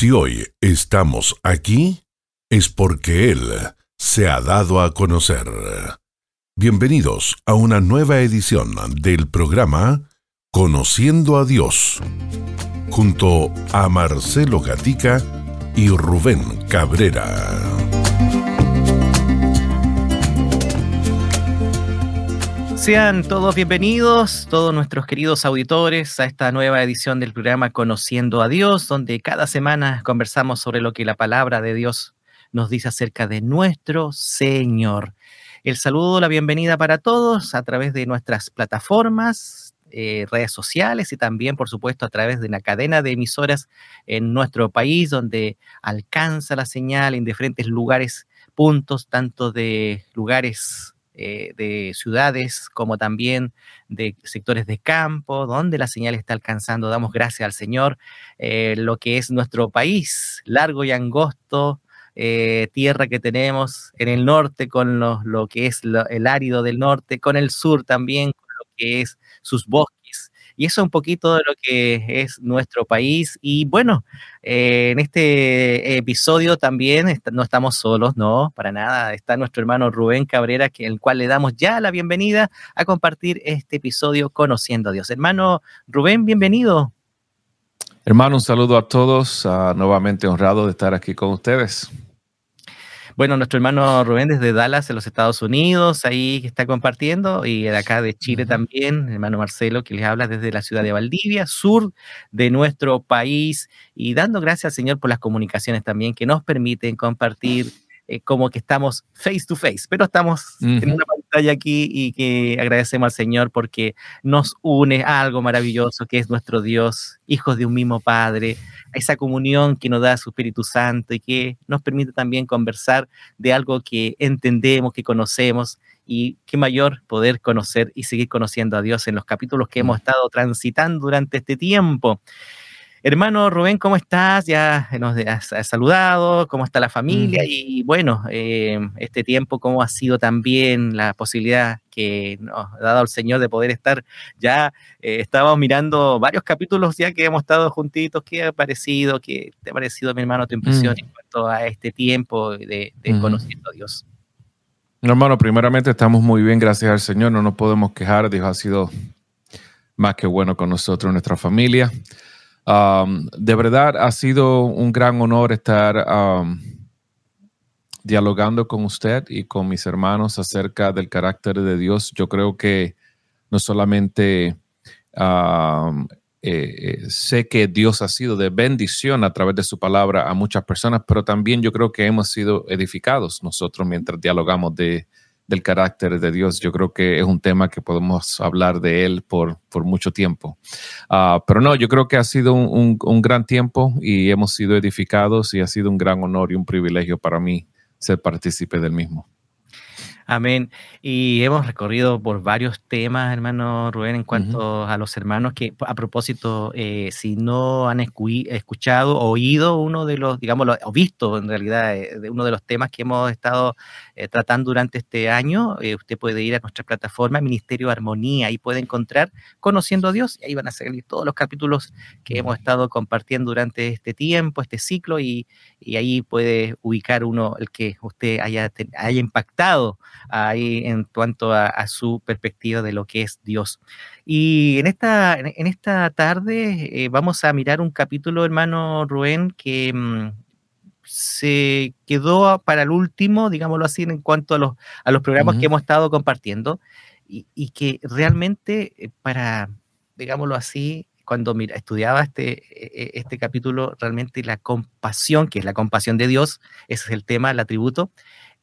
Si hoy estamos aquí, es porque Él se ha dado a conocer. Bienvenidos a una nueva edición del programa Conociendo a Dios, junto a Marcelo Gatica y Rubén Cabrera. Sean todos bienvenidos, todos nuestros queridos auditores, a esta nueva edición del programa Conociendo a Dios, donde cada semana conversamos sobre lo que la palabra de Dios nos dice acerca de nuestro Señor. El saludo, la bienvenida para todos a través de nuestras plataformas, eh, redes sociales y también, por supuesto, a través de una cadena de emisoras en nuestro país, donde alcanza la señal en diferentes lugares, puntos, tanto de lugares eh, de ciudades como también de sectores de campo, donde la señal está alcanzando. Damos gracias al Señor. Eh, lo que es nuestro país, largo y angosto, eh, tierra que tenemos en el norte con lo, que es el árido del norte, con el sur también, con lo que es sus bosques y eso es un poquito de lo que es nuestro país. Y bueno, eh, en este episodio también no estamos solos, no, para nada. Está nuestro hermano Rubén Cabrera, que, el cual le damos ya la bienvenida a compartir este episodio Conociendo a Dios. Hermano Rubén, bienvenido. Hermano, un saludo a todos. Ah, nuevamente honrado de estar aquí con ustedes. Bueno, nuestro hermano Rubén desde Dallas, en los Estados Unidos, ahí está compartiendo, y de acá de Chile también, el hermano Marcelo, que les habla desde la ciudad de Valdivia, sur de nuestro país, y dando gracias al Señor por las comunicaciones también que nos permiten compartir eh, como que estamos face to face, pero estamos en una aquí y que agradecemos al Señor porque nos une a algo maravilloso que es nuestro Dios, hijos de un mismo Padre, a esa comunión que nos da su Espíritu Santo y que nos permite también conversar de algo que entendemos, que conocemos y qué mayor poder conocer y seguir conociendo a Dios en los capítulos que hemos estado transitando durante este tiempo. Hermano Rubén, ¿cómo estás? Ya nos has, saludado, ¿cómo está la familia? Y bueno, eh, este tiempo, ¿cómo ha sido también la posibilidad que nos ha dado el Señor de poder estar ya? Eh, estábamos mirando varios capítulos ya que hemos estado juntitos. ¿Qué ha parecido? ¿Qué te ha parecido, mi hermano, tu impresión en cuanto a este tiempo de, conociendo a Dios? hermano, primeramente estamos muy bien, gracias al Señor, no nos podemos quejar. Dios ha sido más que bueno con nosotros, nuestra familia. Um, de verdad ha sido un gran honor estar um, dialogando con usted y con mis hermanos acerca del carácter de Dios. Yo creo que no solamente um, eh, eh, sé que Dios ha sido de bendición a través de su palabra a muchas personas, pero también yo creo que hemos sido edificados nosotros mientras dialogamos de, del carácter de Dios. Yo creo que es un tema que podemos hablar de él por, por mucho tiempo. Ah, pero no, yo creo que ha sido un, un, gran tiempo y hemos sido edificados y ha sido un gran honor y un privilegio para mí ser partícipe del mismo. Amén. Y hemos recorrido por varios temas, hermano Rubén, en cuanto a los hermanos que, a propósito, eh, si no han escuchado o oído uno de los, digamos, o visto en realidad eh, de uno de los temas que hemos estado eh, tratando durante este año, usted puede ir a nuestra plataforma Ministerio Armonía y puede encontrar Conociendo a Dios. Y ahí van a salir todos los capítulos que hemos estado compartiendo durante este tiempo, este ciclo, y, y ahí puede ubicar uno el que usted haya, haya impactado ahí en cuanto a, su perspectiva de lo que es Dios. Y en esta, en esta tarde eh, vamos a mirar un capítulo, hermano Rubén, que mm, se quedó para el último, digámoslo así, en cuanto a los, a los programas que hemos estado compartiendo y, que realmente eh, para, digámoslo así, cuando mira, estudiaba este, e, e, este capítulo, realmente la compasión, que es la compasión de Dios, ese es el tema, el atributo,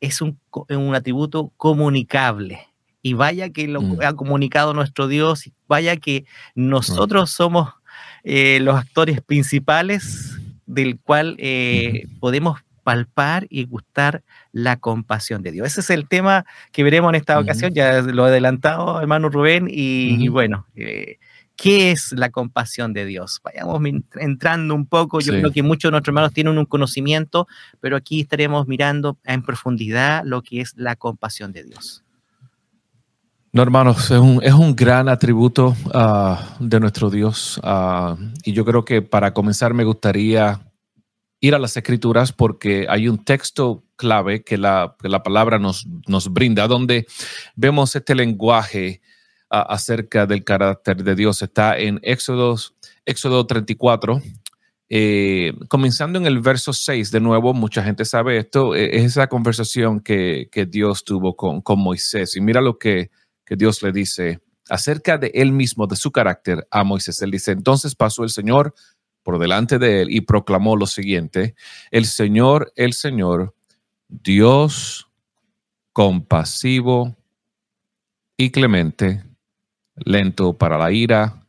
es un, un atributo comunicable. Y vaya que lo mm. ha comunicado nuestro Dios, vaya que nosotros somos eh, los actores principales del cual eh, podemos palpar y gustar la compasión de Dios. Ese es el tema que veremos en esta ocasión, ya lo he adelantado, hermano Rubén, y, bueno, eh, ¿Qué es la compasión de Dios? Vayamos entrando un poco. Yo creo que muchos de nuestros hermanos tienen un conocimiento, pero aquí estaremos mirando en profundidad lo que es la compasión de Dios. No, hermanos, es un, es un gran atributo ah, de nuestro Dios. Ah, y yo creo que para comenzar me gustaría ir a las escrituras porque hay un texto clave que la, la palabra nos, nos, brinda, donde vemos este lenguaje acerca del carácter de Dios. Está en Éxodo, Éxodo 34, eh, comenzando en el verso 6, de nuevo, mucha gente sabe esto, eh, es esa conversación que, que Dios tuvo con, con, Moisés. Y mira lo que, que Dios le dice acerca de él mismo, de su carácter a Moisés. Él dice, entonces pasó el Señor por delante de él y proclamó lo siguiente, el Señor, el Señor, Dios compasivo y clemente, lento para la ira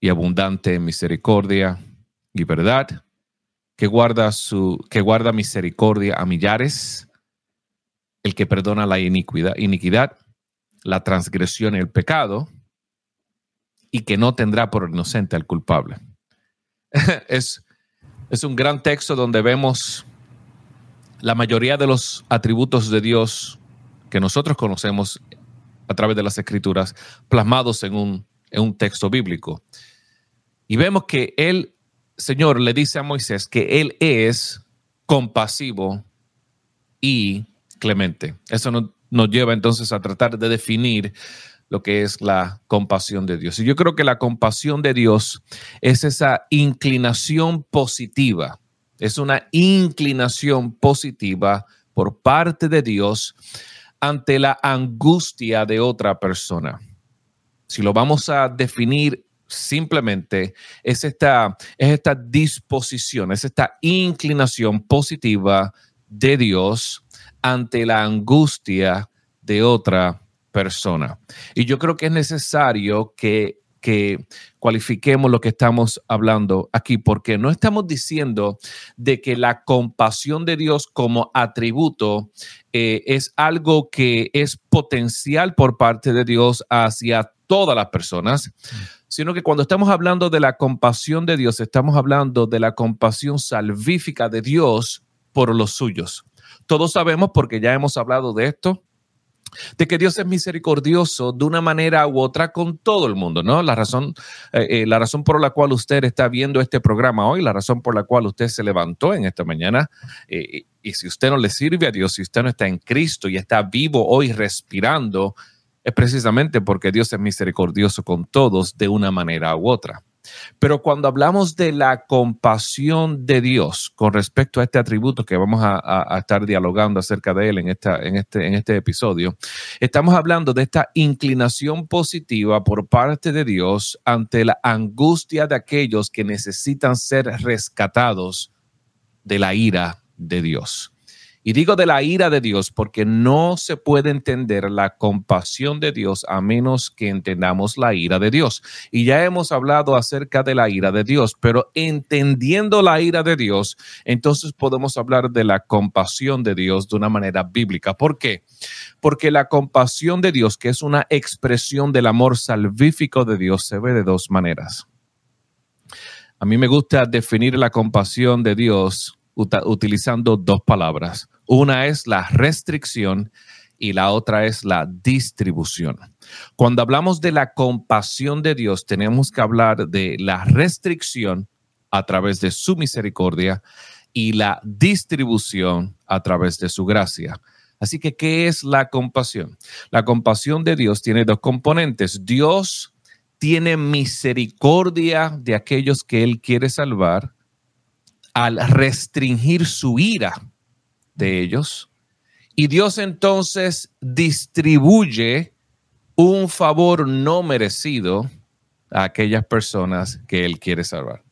y abundante en misericordia y verdad, que guarda su que guarda misericordia a millares, el que perdona la iniquidad, iniquidad, la transgresión y el pecado, y que no tendrá por inocente al culpable. es, es un gran texto donde vemos la mayoría de los atributos de Dios que nosotros conocemos a través de las escrituras plasmados en un, en un texto bíblico. Y vemos que el Señor le dice a Moisés que Él es compasivo y clemente. Eso nos lleva entonces a tratar de definir lo que es la compasión de Dios. Y yo creo que la compasión de Dios es esa inclinación positiva, es una inclinación positiva por parte de Dios ante la angustia de otra persona. Si lo vamos a definir simplemente, es esta, es esta disposición, es esta inclinación positiva de Dios ante la angustia de otra persona. Y yo creo que es necesario que, que cualifiquemos lo que estamos hablando aquí, porque no estamos diciendo de que la compasión de Dios como atributo eh, es algo que es potencial por parte de Dios hacia todas las personas, sino que cuando estamos hablando de la compasión de Dios, estamos hablando de la compasión salvífica de Dios por los suyos. Todos sabemos, porque ya hemos hablado de esto, de que Dios es misericordioso de una manera u otra con todo el mundo, ¿no? La razón, eh, eh, la razón por la cual usted está viendo este programa hoy, la razón por la cual usted se levantó en esta mañana, eh, y si usted no le sirve a Dios, si usted no está en Cristo y está vivo hoy respirando, es precisamente porque Dios es misericordioso con todos de una manera u otra. Pero cuando hablamos de la compasión de Dios con respecto a este atributo que vamos a, estar dialogando acerca de él en, esta, en, este, en este episodio, estamos hablando de esta inclinación positiva por parte de Dios ante la angustia de aquellos que necesitan ser rescatados de la ira de Dios. Y digo de la ira de Dios porque no se puede entender la compasión de Dios a menos que entendamos la ira de Dios. Y ya hemos hablado acerca de la ira de Dios, pero entendiendo la ira de Dios, entonces podemos hablar de la compasión de Dios de una manera bíblica. ¿Por qué? Porque la compasión de Dios, que es una expresión del amor salvífico de Dios, se ve de dos maneras. A mí me gusta definir la compasión de Dios utilizando dos palabras. Una es la restricción y la otra es la distribución. Cuando hablamos de la compasión de Dios, tenemos que hablar de la restricción a través de su misericordia y la distribución a través de su gracia. Así que, ¿qué es la compasión? La compasión de Dios tiene dos componentes. Dios tiene misericordia de aquellos que Él quiere salvar al restringir su ira de ellos. Y Dios entonces distribuye un favor no merecido a aquellas personas que Él quiere salvar.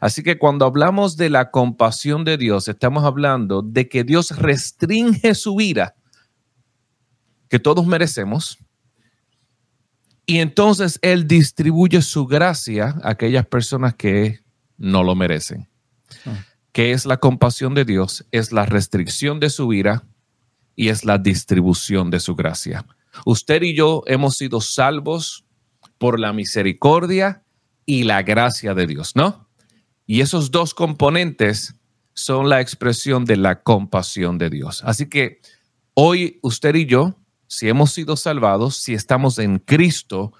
Así que cuando hablamos de la compasión de Dios, estamos hablando de que Dios restringe su ira, que todos merecemos, y entonces Él distribuye su gracia a aquellas personas que no lo merecen. ¿Qué es la compasión de Dios? Es la restricción de su ira y es la distribución de su gracia. Usted y yo hemos sido salvos por la misericordia y la gracia de Dios, ¿no? Y esos dos componentes son la expresión de la compasión de Dios. Así que hoy usted y yo, si hemos sido salvados, si estamos en Cristo,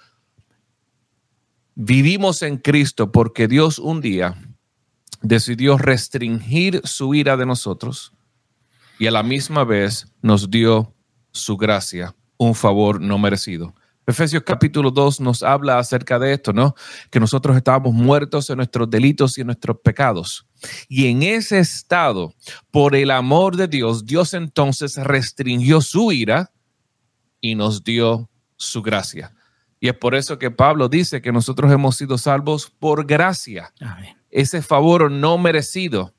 vivimos en Cristo porque Dios un día decidió restringir su ira de nosotros y a la misma vez nos dio su gracia, un favor no merecido. Efesios capítulo 2 nos habla acerca de esto, ¿no? Que nosotros estábamos muertos en nuestros delitos y en nuestros pecados. Y en ese estado, por el amor de Dios, Dios entonces restringió su ira y nos dio su gracia. Y es por eso que Pablo dice que nosotros hemos sido salvos por gracia. Ese favor no merecido.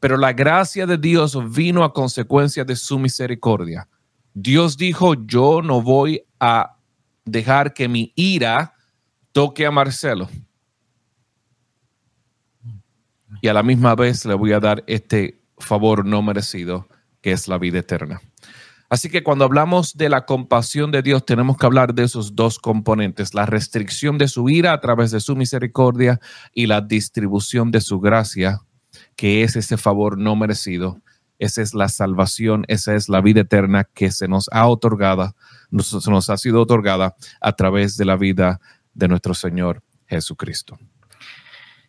Pero la gracia de Dios vino a consecuencia de su misericordia. Dios dijo, yo no voy a dejar que mi ira toque a Marcelo. Y a la misma vez le voy a dar este favor no merecido, que es la vida eterna. Así que cuando hablamos de la compasión de Dios, tenemos que hablar de esos dos componentes, la restricción de su ira a través de su misericordia y la distribución de su gracia, que es ese favor no merecido. Esa es la salvación, esa es la vida eterna que se nos ha otorgado, se nos ha sido otorgada a través de la vida de nuestro Señor Jesucristo.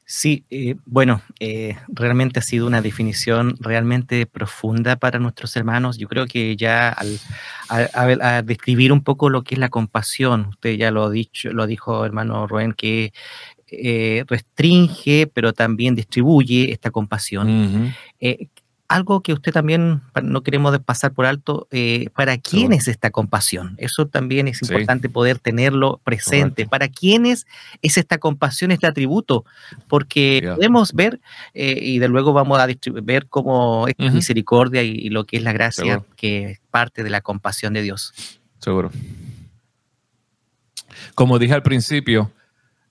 Sí, eh, bueno, eh, realmente ha sido una definición realmente profunda para nuestros hermanos. Yo creo que ya al, describir un poco lo que es la compasión, usted ya lo ha dicho, lo dijo hermano Rubén, que eh, restringe, pero también distribuye esta compasión algo que usted también no queremos pasar por alto, eh, ¿para quién es esta compasión? Eso también es importante poder tenerlo presente. ¿Para quiénes es esta compasión, este atributo? Porque podemos ver, eh, y de luego vamos a ver cómo es misericordia y, lo que es la gracia, que es parte de la compasión de Dios. Seguro. Como dije al principio,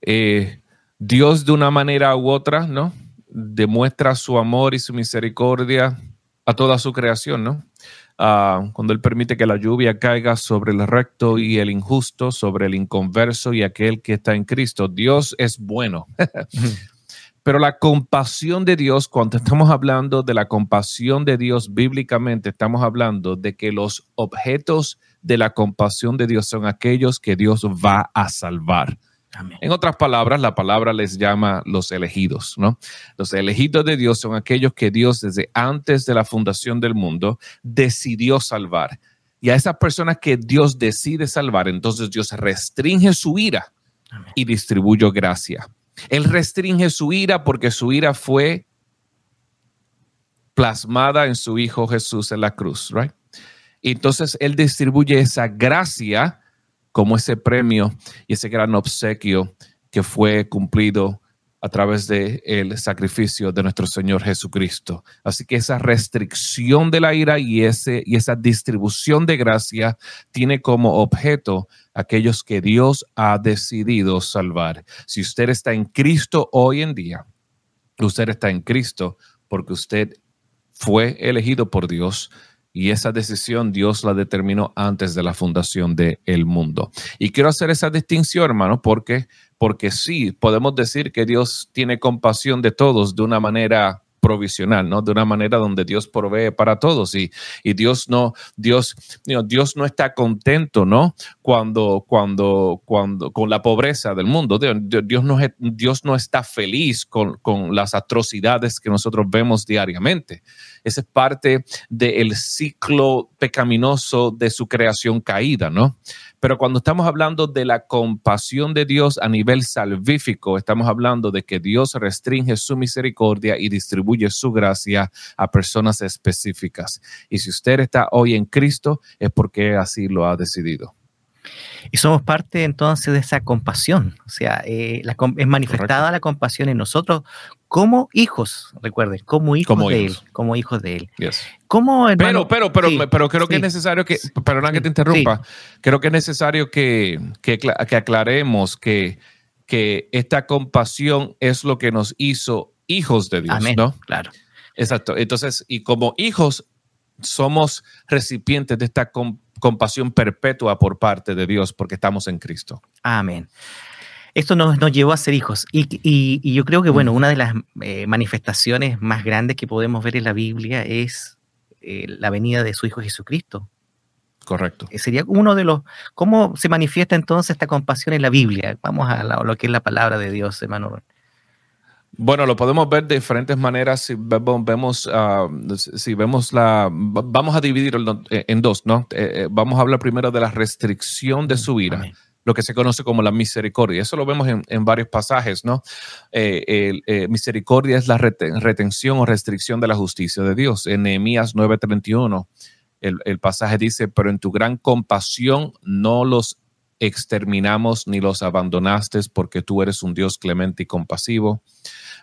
eh, Dios de una manera u otra, ¿no? Demuestra su amor y su misericordia a toda su creación, ¿no? Ah, cuando Él permite que la lluvia caiga sobre el recto y el injusto, sobre el inconverso y aquel que está en Cristo. Dios es bueno. Pero la compasión de Dios, cuando estamos hablando de la compasión de Dios bíblicamente, estamos hablando de que los objetos de la compasión de Dios son aquellos que Dios va a salvar. En otras palabras, la palabra les llama los elegidos, ¿no? Los elegidos de Dios son aquellos que Dios desde antes de la fundación del mundo decidió salvar. Y a esas personas que Dios decide salvar, entonces Dios restringe su ira y distribuye gracia. Él restringe su ira porque su ira fue plasmada en su Hijo Jesús en la cruz, ¿right? Entonces Él distribuye esa gracia como ese premio y ese gran obsequio que fue cumplido a través del el sacrificio de nuestro Señor Jesucristo. Así que esa restricción de la ira y, ese, y esa distribución de gracia tiene como objeto aquellos que Dios ha decidido salvar. Si usted está en Cristo hoy en día, usted está en Cristo porque usted fue elegido por Dios y esa decisión Dios la determinó antes de la fundación del el mundo. Y quiero hacer esa distinción, hermano, porque, porque sí, podemos decir que Dios tiene compasión de todos de una manera provisional, ¿no? De una manera donde Dios provee para todos y, y Dios no, Dios, Dios no está contento, ¿no? Cuando, cuando, cuando, con la pobreza del mundo. Dios no, Dios no está feliz con, con las atrocidades que nosotros vemos diariamente. Esa es parte del ciclo pecaminoso de su creación caída, ¿no? Pero cuando estamos hablando de la compasión de Dios a nivel salvífico, estamos hablando de que Dios restringe su misericordia y distribuye su gracia a personas específicas. Y si usted está hoy en Cristo, es porque así lo ha decidido. Y somos parte entonces de esa compasión, o sea, eh, es manifestada la compasión en nosotros como hijos, recuerden, como hijos de Él, como hijos de Él. pero, pero, pero, pero creo que es necesario que, perdona que te interrumpa, creo que es necesario que, que, que aclaremos que, que esta compasión es lo que nos hizo hijos de Dios, ¿no? Claro. Exacto. Entonces, y como hijos somos recipientes de esta compasión perpetua por parte de Dios porque estamos en Cristo. Amén. Esto nos, llevó a ser hijos. Y, yo creo que, bueno, una de las eh, manifestaciones más grandes que podemos ver en la Biblia es eh, la venida de su Hijo Jesucristo. Correcto. Eh, sería uno de los... ¿Cómo se manifiesta entonces esta compasión en la Biblia? Vamos a lo que es la palabra de Dios, hermano. Bueno, lo podemos ver de diferentes maneras. Si vemos, ah, si vemos la, vamos a dividirlo en dos, ¿no? Eh, eh, vamos a hablar primero de la restricción de su ira, lo que se conoce como la misericordia. Eso lo vemos en, varios pasajes, ¿no? Eh, misericordia es la retención o restricción de la justicia de Dios. En Nehemías 9:31, el, el pasaje dice, pero en tu gran compasión no los exterminamos ni los abandonaste porque tú eres un Dios clemente y compasivo.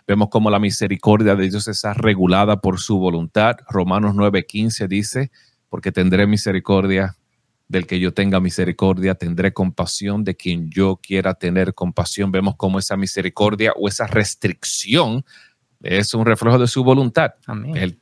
Vemos cómo la misericordia de Dios está regulada por su voluntad. Romanos 9:15 dice, porque tendré misericordia del que yo tenga misericordia, tendré compasión de quien yo quiera tener compasión. Vemos cómo esa misericordia o esa restricción es un reflejo de su voluntad. Él,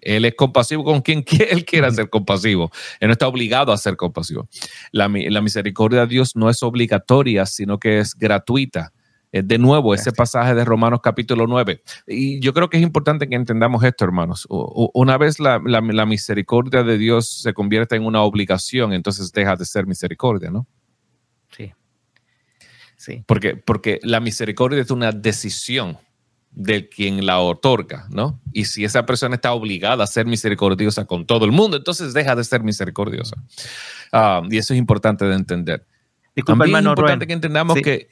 él, es compasivo con quien él quiera ser compasivo. Él no está obligado a ser compasivo. La, la misericordia de Dios no es obligatoria, sino que es gratuita. Eh, de nuevo, ese pasaje de Romanos capítulo 9. Y yo creo que es importante que entendamos esto, hermanos. Una vez la, misericordia de Dios se convierte en una obligación, entonces deja de ser misericordia, ¿no? Sí. Sí. Porque, porque la misericordia es una decisión de quien la otorga, ¿no? Y si esa persona está obligada a ser misericordiosa con todo el mundo, entonces deja de ser misericordiosa. Ah, y eso es importante de entender. Disculpa, hermano es importante que entendamos que...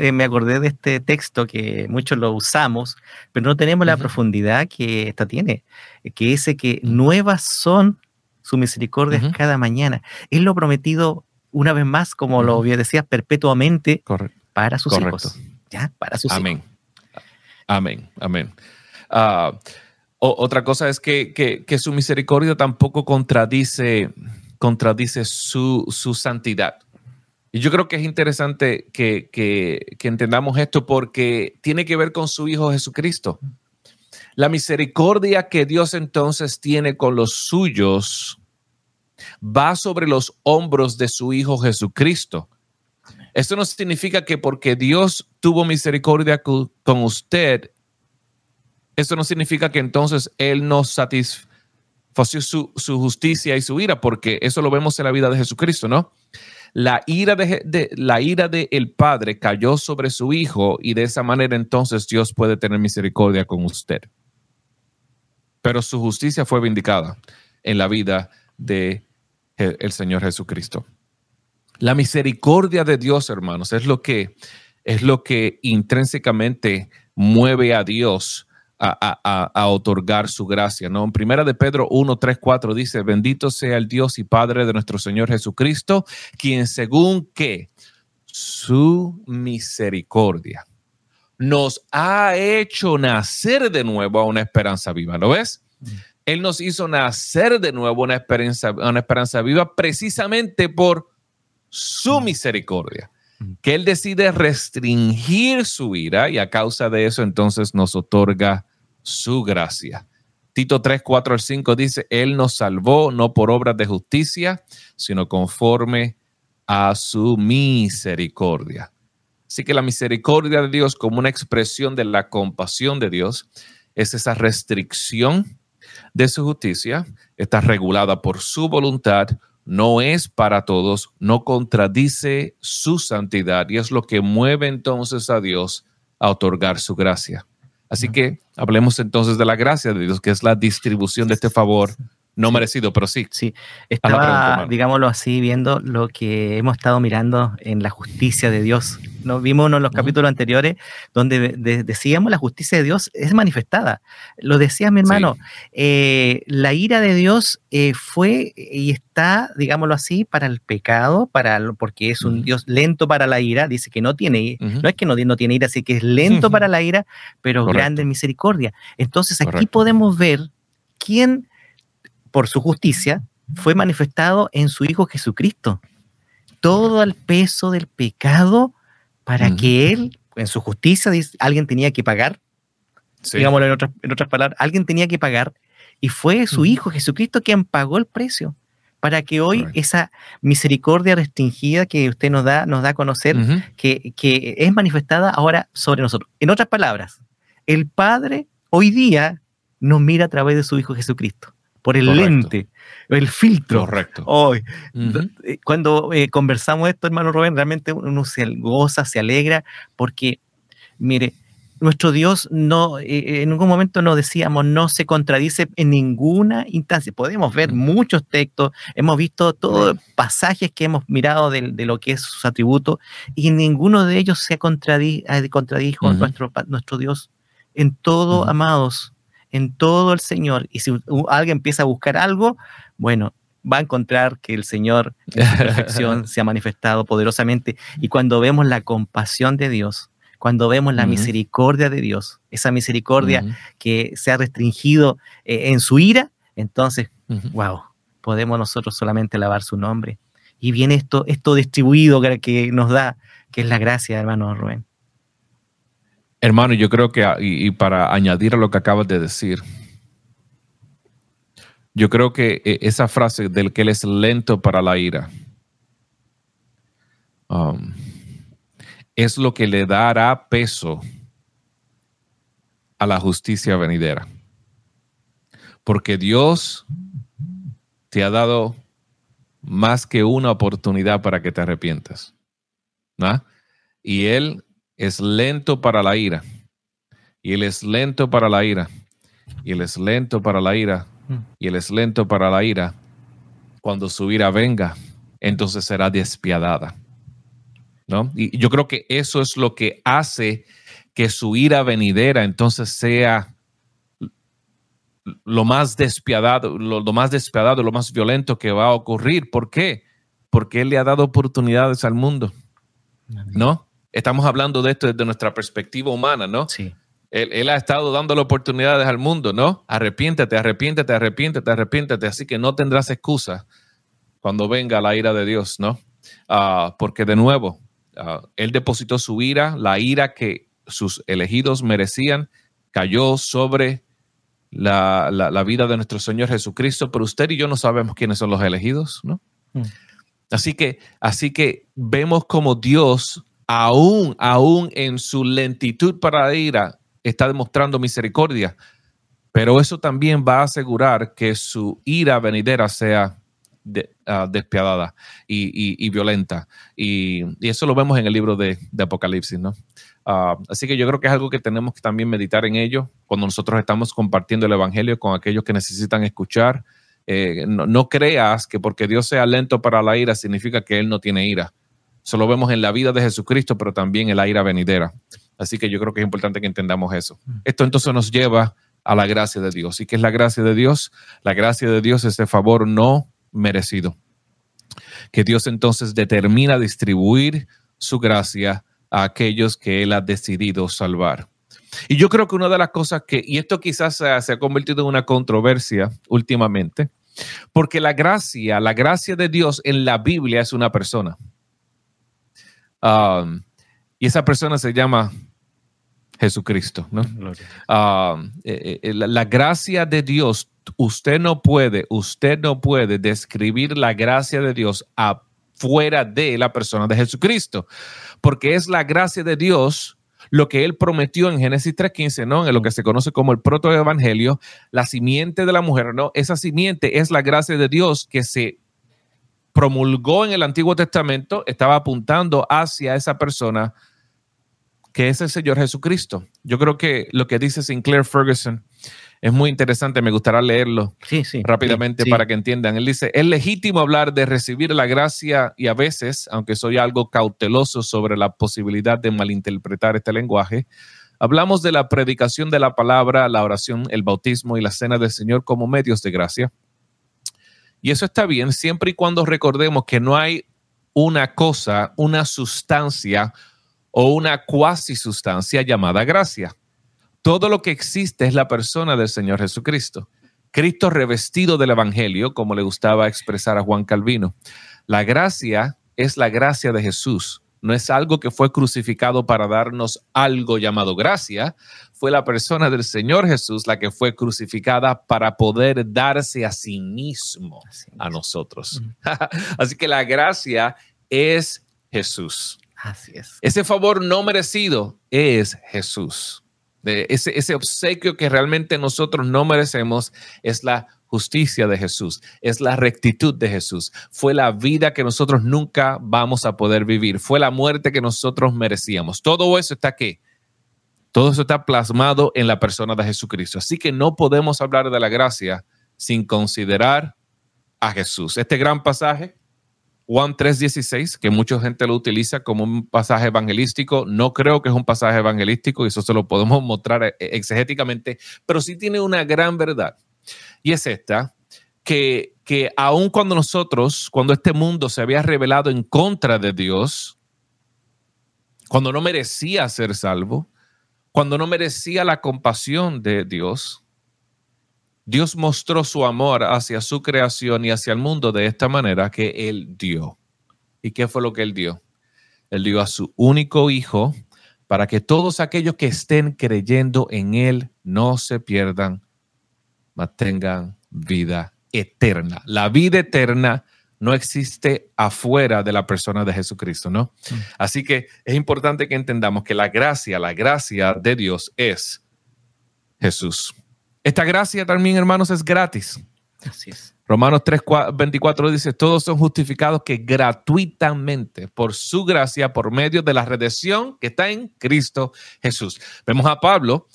Eh, me acordé de este texto que muchos lo usamos, pero no tenemos la profundidad que esta tiene, que dice que nuevas son sus misericordias cada mañana. Es lo prometido una vez más, como lo decías, perpetuamente para sus hijos. ¿Ya? Para sus Amén. Amén. Amén. Ah, otra cosa es que, que, su misericordia tampoco contradice, contradice su, su santidad. Y yo creo que es interesante que, entendamos esto porque tiene que ver con su Hijo Jesucristo. La misericordia que Dios entonces tiene con los suyos va sobre los hombros de su Hijo Jesucristo. Esto no significa que porque Dios tuvo misericordia con usted, esto no significa que entonces Él no satisfació su, su, justicia y su ira, porque eso lo vemos en la vida de Jesucristo, ¿no? La ira de, la ira de el Padre cayó sobre su Hijo y de esa manera entonces Dios puede tener misericordia con usted. Pero su justicia fue vindicada en la vida de el Señor Jesucristo. La misericordia de Dios, hermanos, es lo que es lo que intrínsecamente mueve a Dios a, otorgar su gracia. ¿no? En primera de Pedro 1, 3, 4 dice, bendito sea el Dios y Padre de nuestro Señor Jesucristo, quien según que su misericordia nos ha hecho nacer de nuevo a una esperanza viva. ¿Lo ves? Mm. Él nos hizo nacer de nuevo una esperanza, una esperanza viva precisamente por su mm. misericordia. Que Él decide restringir su ira y a causa de eso entonces nos otorga su gracia. Tito 3, 4 al 5 dice, Él nos salvó no por obras de justicia, sino conforme a su misericordia. Así que la misericordia de Dios como una expresión de la compasión de Dios es esa restricción de su justicia, está regulada por su voluntad, no es para todos, no contradice su santidad y es lo que mueve entonces a Dios a otorgar su gracia. Así que hablemos entonces de la gracia de Dios, que es la distribución de este favor no merecido, pero sí. Sí, estaba, digámoslo así, viendo lo que hemos estado mirando en la justicia de Dios. Nos vimos en los capítulos anteriores donde decíamos la justicia de Dios es manifestada. Lo decía mi hermano, eh, la ira de Dios eh, fue y está, digámoslo así, para el pecado, para porque es un Dios lento para la ira, dice que no tiene, no es que no, no tiene ira, así que es lento para la ira, pero grande en misericordia. Entonces aquí podemos ver quién por su justicia, fue manifestado en su Hijo Jesucristo. Todo el peso del pecado para que Él, en su justicia, alguien tenía que pagar. Digámoslo en otras, en otras, palabras, alguien tenía que pagar. Y fue su Hijo Jesucristo quien pagó el precio para que hoy esa misericordia restringida que usted nos da, nos da a conocer, que, que es manifestada ahora sobre nosotros. En otras palabras, el Padre hoy día nos mira a través de su Hijo Jesucristo por el lente, el filtro. Correcto. Hoy, eh, Cuando eh, conversamos esto, hermano Rubén, realmente uno se goza, se alegra, porque, mire, nuestro Dios no, eh, en ningún momento nos decíamos, no se contradice en ninguna instancia. Podemos ver muchos textos, hemos visto todos pasajes que hemos mirado de, lo que es sus atributos y ninguno de ellos se contradijo nuestro, nuestro Dios. En todo, amados, en todo el Señor. Y si alguien empieza a buscar algo, bueno, va a encontrar que el Señor en su perfección se ha manifestado poderosamente. Y cuando vemos la compasión de Dios, cuando vemos la misericordia de Dios, esa misericordia que se ha restringido eh, en su ira, entonces, wow, podemos nosotros solamente alabar su nombre. Y viene esto, esto distribuido que, nos da, que es la gracia, hermano Rubén. Hermano, yo creo que, y, para añadir a lo que acabas de decir, yo creo que eh, esa frase del que él es lento para la ira, um, es lo que le dará peso a la justicia venidera. Porque Dios te ha dado más que una oportunidad para que te arrepientas. Y Él es lento para la ira. Y Él es lento para la ira. Y Él es lento para la ira. Y Él es lento para la ira. Cuando su ira venga, entonces será despiadada. ¿no? Y yo creo que eso es lo que hace que su ira venidera entonces sea lo más despiadado, lo, más despiadado, lo más violento que va a ocurrir. ¿Por qué? Porque Él le ha dado oportunidades al mundo, ¿no? Estamos hablando de esto desde nuestra perspectiva humana, ¿no? Sí. Él, él, ha estado dándole oportunidades al mundo, ¿no? Arrepiéntete, arrepiéntete, arrepiéntete, arrepiéntete. Así que no tendrás excusa cuando venga la ira de Dios, ¿no? Ah, porque de nuevo, Ah, él depositó su ira, la ira que sus elegidos merecían, cayó sobre la, vida de nuestro Señor Jesucristo, pero usted y yo no sabemos quiénes son los elegidos, ¿no? Mm. Así que, así que vemos como Dios, aún, aún en su lentitud para la ira, está demostrando misericordia, pero eso también va a asegurar que su ira venidera sea Ah, despiadada y, violenta. Y, eso lo vemos en el libro de, Apocalipsis, ¿no? Ah, así que yo creo que es algo que tenemos que también meditar en ello cuando nosotros estamos compartiendo el Evangelio con aquellos que necesitan escuchar. Eh, no, creas que porque Dios sea lento para la ira significa que Él no tiene ira. Eso lo vemos en la vida de Jesucristo, pero también en la ira venidera. Así que yo creo que es importante que entendamos eso. Esto entonces nos lleva a la gracia de Dios. ¿Y qué es la gracia de Dios? La gracia de Dios es de favor no merecido. Que Dios entonces determina distribuir su gracia a aquellos que Él ha decidido salvar. Y yo creo que una de las cosas que, y esto quizás se ha, convertido en una controversia últimamente, porque la gracia, la gracia de Dios en la Biblia es una persona. Um, y esa persona se llama Jesucristo. ¿no? Ah, eh, eh, la, gracia de Dios, usted no puede, usted no puede describir la gracia de Dios afuera de la persona de Jesucristo, porque es la gracia de Dios lo que él prometió en Génesis 3.15, ¿no? En lo que se conoce como el protoevangelio, la simiente de la mujer, ¿no? Esa simiente es la gracia de Dios que se promulgó en el Antiguo Testamento, estaba apuntando hacia esa persona que es el Señor Jesucristo. Yo creo que lo que dice Sinclair Ferguson es muy interesante, me gustaría leerlo rápidamente para que entiendan. Él dice, es legítimo hablar de recibir la gracia y a veces, aunque soy algo cauteloso sobre la posibilidad de malinterpretar este lenguaje, hablamos de la predicación de la palabra, la oración, el bautismo y la cena del Señor como medios de gracia. Y eso está bien siempre y cuando recordemos que no hay una cosa, una sustancia, o una cuasi sustancia llamada gracia. Todo lo que existe es la persona del Señor Jesucristo. Cristo revestido del Evangelio, como le gustaba expresar a Juan Calvino. La gracia es la gracia de Jesús. No es algo que fue crucificado para darnos algo llamado gracia. Fue la persona del Señor Jesús la que fue crucificada para poder darse a sí mismo a nosotros. Así que la gracia es Jesús. Así es. Ese favor no merecido es Jesús. ese, ese obsequio que realmente nosotros no merecemos es la justicia de Jesús, es la rectitud de Jesús. Fue la vida que nosotros nunca vamos a poder vivir. Fue la muerte que nosotros merecíamos. Todo eso está aquí. Todo eso está plasmado en la persona de Jesucristo. Así que no podemos hablar de la gracia sin considerar a Jesús. Este gran pasaje, Juan 3:16, que mucha gente lo utiliza como un pasaje evangelístico, no creo que es un pasaje evangelístico y eso se lo podemos mostrar eh, exegéticamente, pero sí tiene una gran verdad. Y es esta, que, que aun cuando nosotros, cuando este mundo se había revelado en contra de Dios, cuando no merecía ser salvo, cuando no merecía la compasión de Dios, Dios mostró su amor hacia su creación y hacia el mundo de esta manera que Él dio. ¿Y qué fue lo que Él dio? Él dio a su único Hijo para que todos aquellos que estén creyendo en Él no se pierdan, mas tengan vida eterna. La vida eterna no existe afuera de la persona de Jesucristo, ¿no? Mm. Así que es importante que entendamos que la gracia, la gracia de Dios es Jesús. Esta gracia también, hermanos, es gratis. Así es. Romanos 3, 24 dice, todos son justificados que gratuitamente, por su gracia, por medio de la redención que está en Cristo Jesús. Vemos a Pablo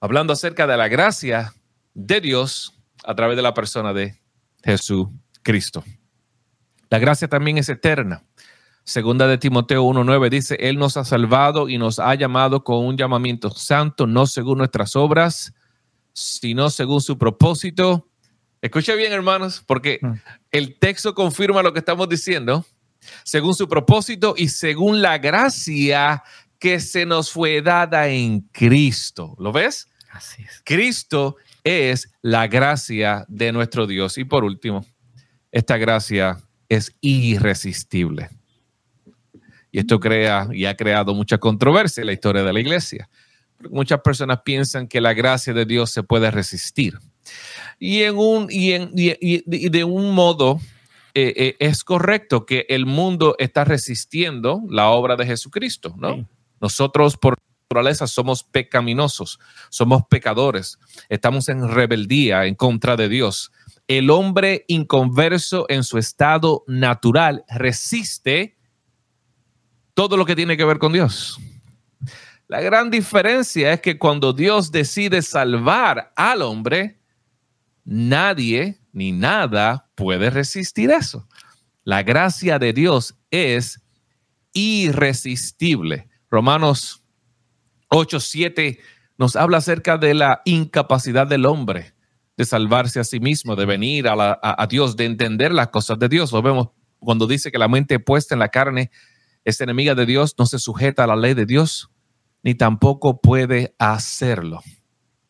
hablando acerca de la gracia de Dios a través de la persona de Jesucristo. La gracia también es eterna. Segunda de Timoteo 1.9 dice, Él nos ha salvado y nos ha llamado con un llamamiento santo, no según nuestras obras, sino según su propósito. Escucha bien, hermanos, porque mm. el texto confirma lo que estamos diciendo, según su propósito y según la gracia que se nos fue dada en Cristo. ¿Lo ves? Así es. Cristo es la gracia de nuestro Dios. Y por último, esta gracia es irresistible. Y esto crea y ha creado mucha controversia en la historia de la iglesia. Muchas personas piensan que la gracia de Dios se puede resistir. Y, en un, y, en, y, de un modo eh, eh, es correcto que el mundo está resistiendo la obra de Jesucristo, ¿no? Nosotros por somos pecaminosos, somos pecadores, estamos en rebeldía en contra de Dios el hombre inconverso en su estado natural resiste todo lo que tiene que ver con Dios. La gran diferencia es que cuando Dios decide salvar al hombre, nadie ni nada puede resistir eso. La gracia de Dios es irresistible. Romanos 8, 7 nos habla acerca de la incapacidad del hombre de salvarse a sí mismo, de venir a, Dios, de entender las cosas de Dios. Lo vemos cuando dice que la mente puesta en la carne es enemiga de Dios, no se sujeta a la ley de Dios, ni tampoco puede hacerlo.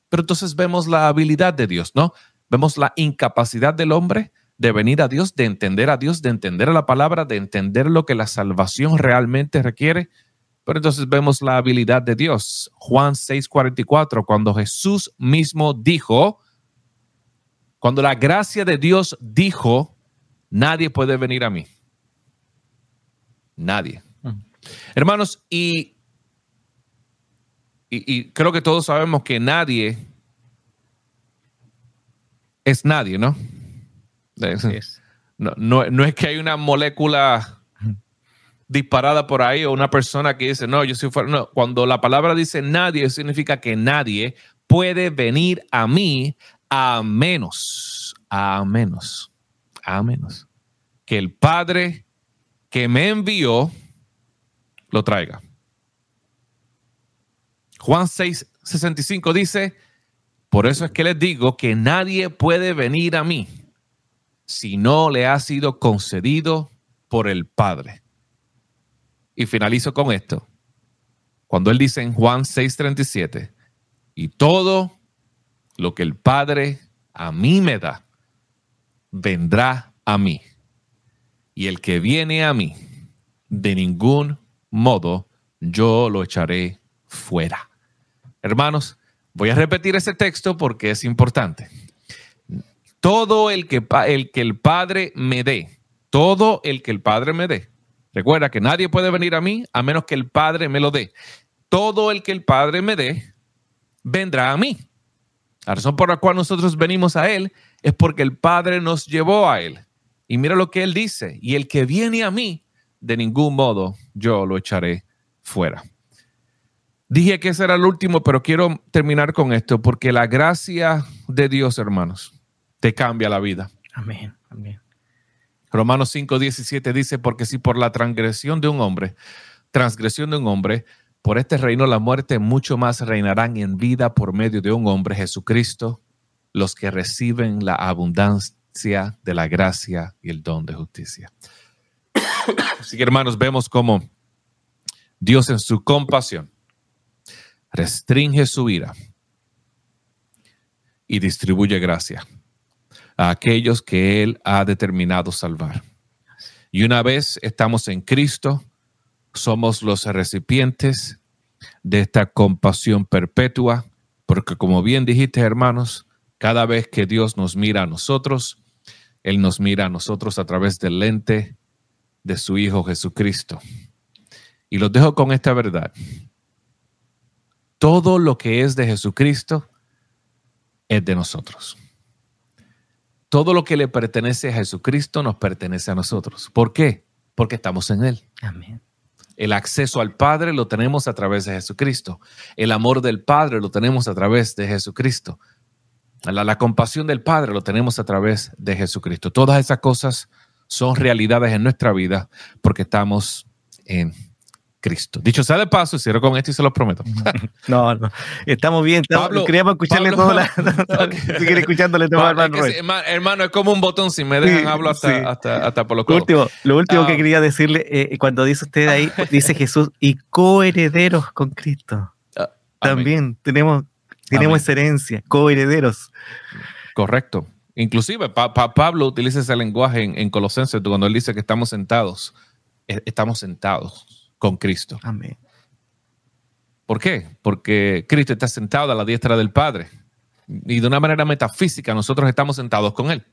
Pero entonces vemos la habilidad de Dios, ¿no? Vemos la incapacidad del hombre de venir a Dios, de entender a Dios, de entender la palabra, de entender lo que la salvación realmente requiere. Pero entonces vemos la habilidad de Dios. Juan 6:44, cuando Jesús mismo dijo, cuando la gracia de Dios dijo, nadie puede venir a mí. Nadie. Hermanos, y, y, creo que todos sabemos que nadie es nadie, ¿no? No, no, no, es que hay una molécula disparada por ahí o una persona que dice, no, yo soy fuera. No, cuando la palabra dice nadie, significa que nadie puede venir a mí a menos, a menos, a menos que el Padre que me envió lo traiga. Juan 6, 65 dice, por eso es que les digo que nadie puede venir a mí si no le ha sido concedido por el Padre. Y finalizo con esto. Cuando él dice en Juan 6:37, y todo lo que el Padre a mí me da, vendrá a mí. Y el que viene a mí, de ningún modo yo lo echaré fuera. Hermanos, voy a repetir ese texto porque es importante. Todo el que, el que el Padre me dé, todo el que el Padre me dé. Recuerda que nadie puede venir a mí a menos que el Padre me lo dé. Todo el que el Padre me dé, vendrá a mí. La razón por la cual nosotros venimos a Él es porque el Padre nos llevó a Él. Y mira lo que Él dice, y el que viene a mí, de ningún modo yo lo echaré fuera. Dije que ese era el último, pero quiero terminar con esto, porque la gracia de Dios, hermanos, te cambia la vida. Amén, amén. Romanos 5, 17 dice, porque si por la transgresión de un hombre, transgresión de un hombre, por este reino la muerte, mucho más reinarán en vida por medio de un hombre, Jesucristo, los que reciben la abundancia de la gracia y el don de justicia. Así que hermanos, vemos cómo Dios en su compasión restringe su ira y distribuye gracia a aquellos que Él ha determinado salvar. Y una vez estamos en Cristo, somos los recipientes de esta compasión perpetua, porque como bien dijiste, hermanos, cada vez que Dios nos mira a nosotros, Él nos mira a nosotros a través del lente de su Hijo Jesucristo. Y los dejo con esta verdad. Todo lo que es de Jesucristo es de nosotros. Todo lo que le pertenece a Jesucristo nos pertenece a nosotros. ¿Por qué? Porque estamos en Él. Amén. El acceso al Padre lo tenemos a través de Jesucristo. El amor del Padre lo tenemos a través de Jesucristo. La, la, compasión del Padre lo tenemos a través de Jesucristo. Todas esas cosas son realidades en nuestra vida porque estamos en Cristo. Dicho sea de paso, cierro con esto y se lo prometo. no, no. Estamos bien. Pablo, queríamos escucharle todo. La, okay. Seguir escuchándole todo hermano, es hermano, es como un botón. Si me dejan, sí, hablo hasta, sí. hasta, hasta, por los Lo último, lo último que quería decirle, eh, cuando dice usted ahí, dice Jesús, y coherederos con Cristo. Uh, También tenemos, tenemos herencia, coherederos. Correcto. Inclusive pa, pa, Pablo utiliza ese lenguaje en, en Colosenses cuando él dice que estamos sentados. Estamos sentados con Cristo. Amén. ¿Por qué? Porque Cristo está sentado a la diestra del Padre. Y de una manera metafísica nosotros estamos sentados con Él.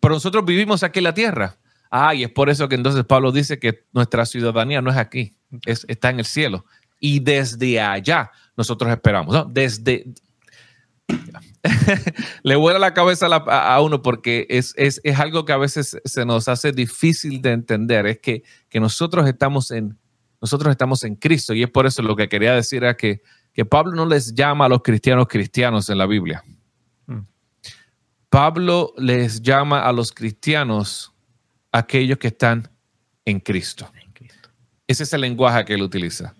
Pero nosotros vivimos aquí en la tierra. Ah, y es por eso que entonces Pablo dice que nuestra ciudadanía no es aquí, es, está en el cielo. Y desde allá nosotros esperamos. ¿no? Desde... Le vuela la cabeza a, la, a uno porque es, es, es, algo que a veces se nos hace difícil de entender. Es que, que nosotros estamos en nosotros estamos en Cristo y es por eso lo que quería decir era que, que Pablo no les llama a los cristianos cristianos en la Biblia. Mm. Pablo les llama a los cristianos aquellos que están en Cristo. en Cristo. Ese es el lenguaje que él utiliza.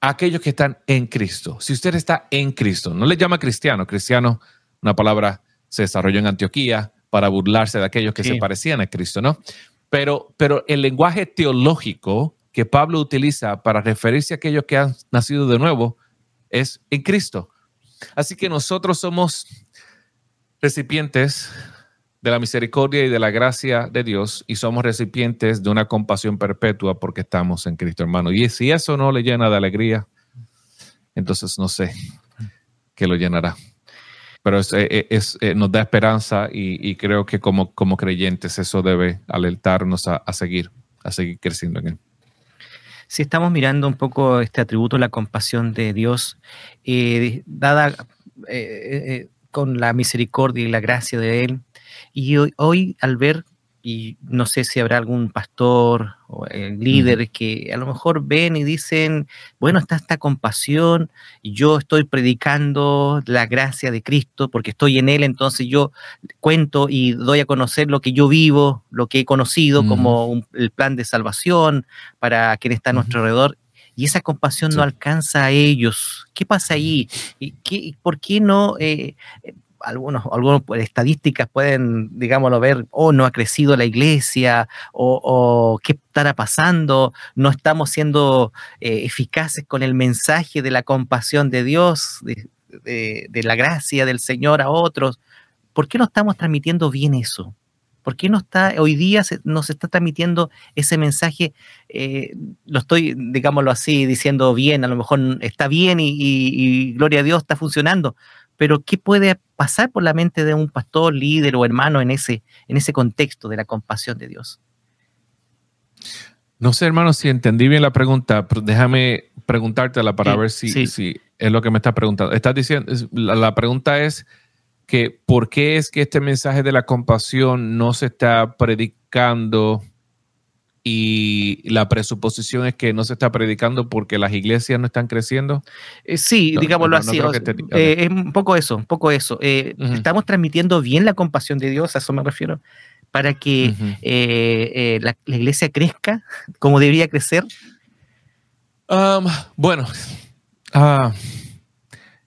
Aquellos que están en Cristo. Si usted está en Cristo, no le llama cristiano. Cristiano, una palabra se desarrolló en Antioquía para burlarse de aquellos que sí. se parecían a Cristo, ¿no? Pero, pero el lenguaje teológico que Pablo utiliza para referirse a aquellos que han nacido de nuevo es en Cristo. Así que nosotros somos recipientes de la misericordia y de la gracia de Dios y somos recipientes de una compasión perpetua porque estamos en Cristo, hermano. Y si eso no le llena de alegría, entonces no sé qué lo llenará. Pero es, es, es nos da esperanza y, y, creo que como, como creyentes eso debe alertarnos a, a seguir, a seguir creciendo en él si estamos mirando un poco este atributo, la compasión de Dios, eh, dada eh, eh, con la misericordia y la gracia de Él, y hoy, hoy al ver y no sé si habrá algún pastor o líder uh -huh. que a lo mejor ven y dicen, bueno, está esta compasión, y yo estoy predicando la gracia de Cristo porque estoy en Él, entonces yo cuento y doy a conocer lo que yo vivo, lo que he conocido uh -huh. como un, el plan de salvación para quien está a nuestro uh -huh. alrededor, y esa compasión sí. no alcanza a ellos. ¿Qué pasa ahí? ¿Y qué, ¿Por qué no? Eh, algunos, algunos pues, estadísticas pueden, digámoslo, ver, oh, no ha crecido la iglesia, o, o, qué estará pasando, no estamos siendo eh, eficaces con el mensaje de la compasión de Dios, de, la gracia del Señor a otros. ¿Por qué no estamos transmitiendo bien eso? ¿Por qué no está, hoy día se, nos está transmitiendo ese mensaje? Eh, lo estoy, digámoslo así, diciendo bien, a lo mejor está bien y gloria a Dios está funcionando, pero ¿qué puede pasar por la mente de un pastor, líder o hermano en ese, en ese contexto de la compasión de Dios? No sé, hermano, si entendí bien la pregunta, pero déjame preguntártela para sí, ver si, sí. si, es lo que me estás preguntando. Estás diciendo, la, la, pregunta es que ¿por qué es que este mensaje de la compasión no se está predicando y la presuposición es que no se está predicando porque las iglesias no están creciendo. Eh, sí, digámoslo así. Eh, es un poco eso, un poco eso. Eh, estamos transmitiendo bien la compasión de Dios, a eso me refiero, para que la, iglesia crezca como debería crecer. Um, bueno, ah,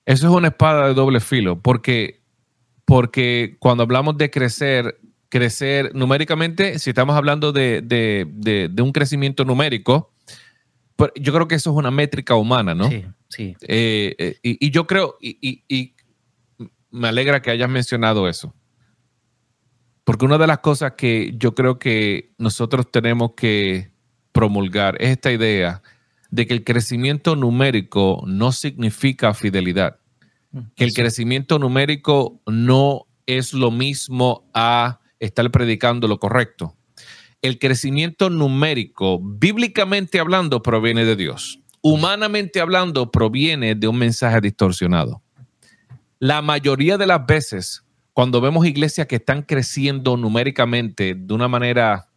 eso es una espada de doble filo, porque, porque cuando hablamos de crecer, crecer numéricamente, si estamos hablando de, un crecimiento numérico, pues yo creo que eso es una métrica humana, ¿no? Sí, sí. Eh, eh, y, yo creo, y, y, me alegra que hayas mencionado eso. Porque una de las cosas que yo creo que nosotros tenemos que promulgar es esta idea de que el crecimiento numérico no significa fidelidad. Mm, que el crecimiento numérico no es lo mismo a estar predicando lo correcto. El crecimiento numérico, bíblicamente hablando, proviene de Dios. Humanamente hablando, proviene de un mensaje distorsionado. La mayoría de las veces, cuando vemos iglesias que están creciendo numéricamente de una manera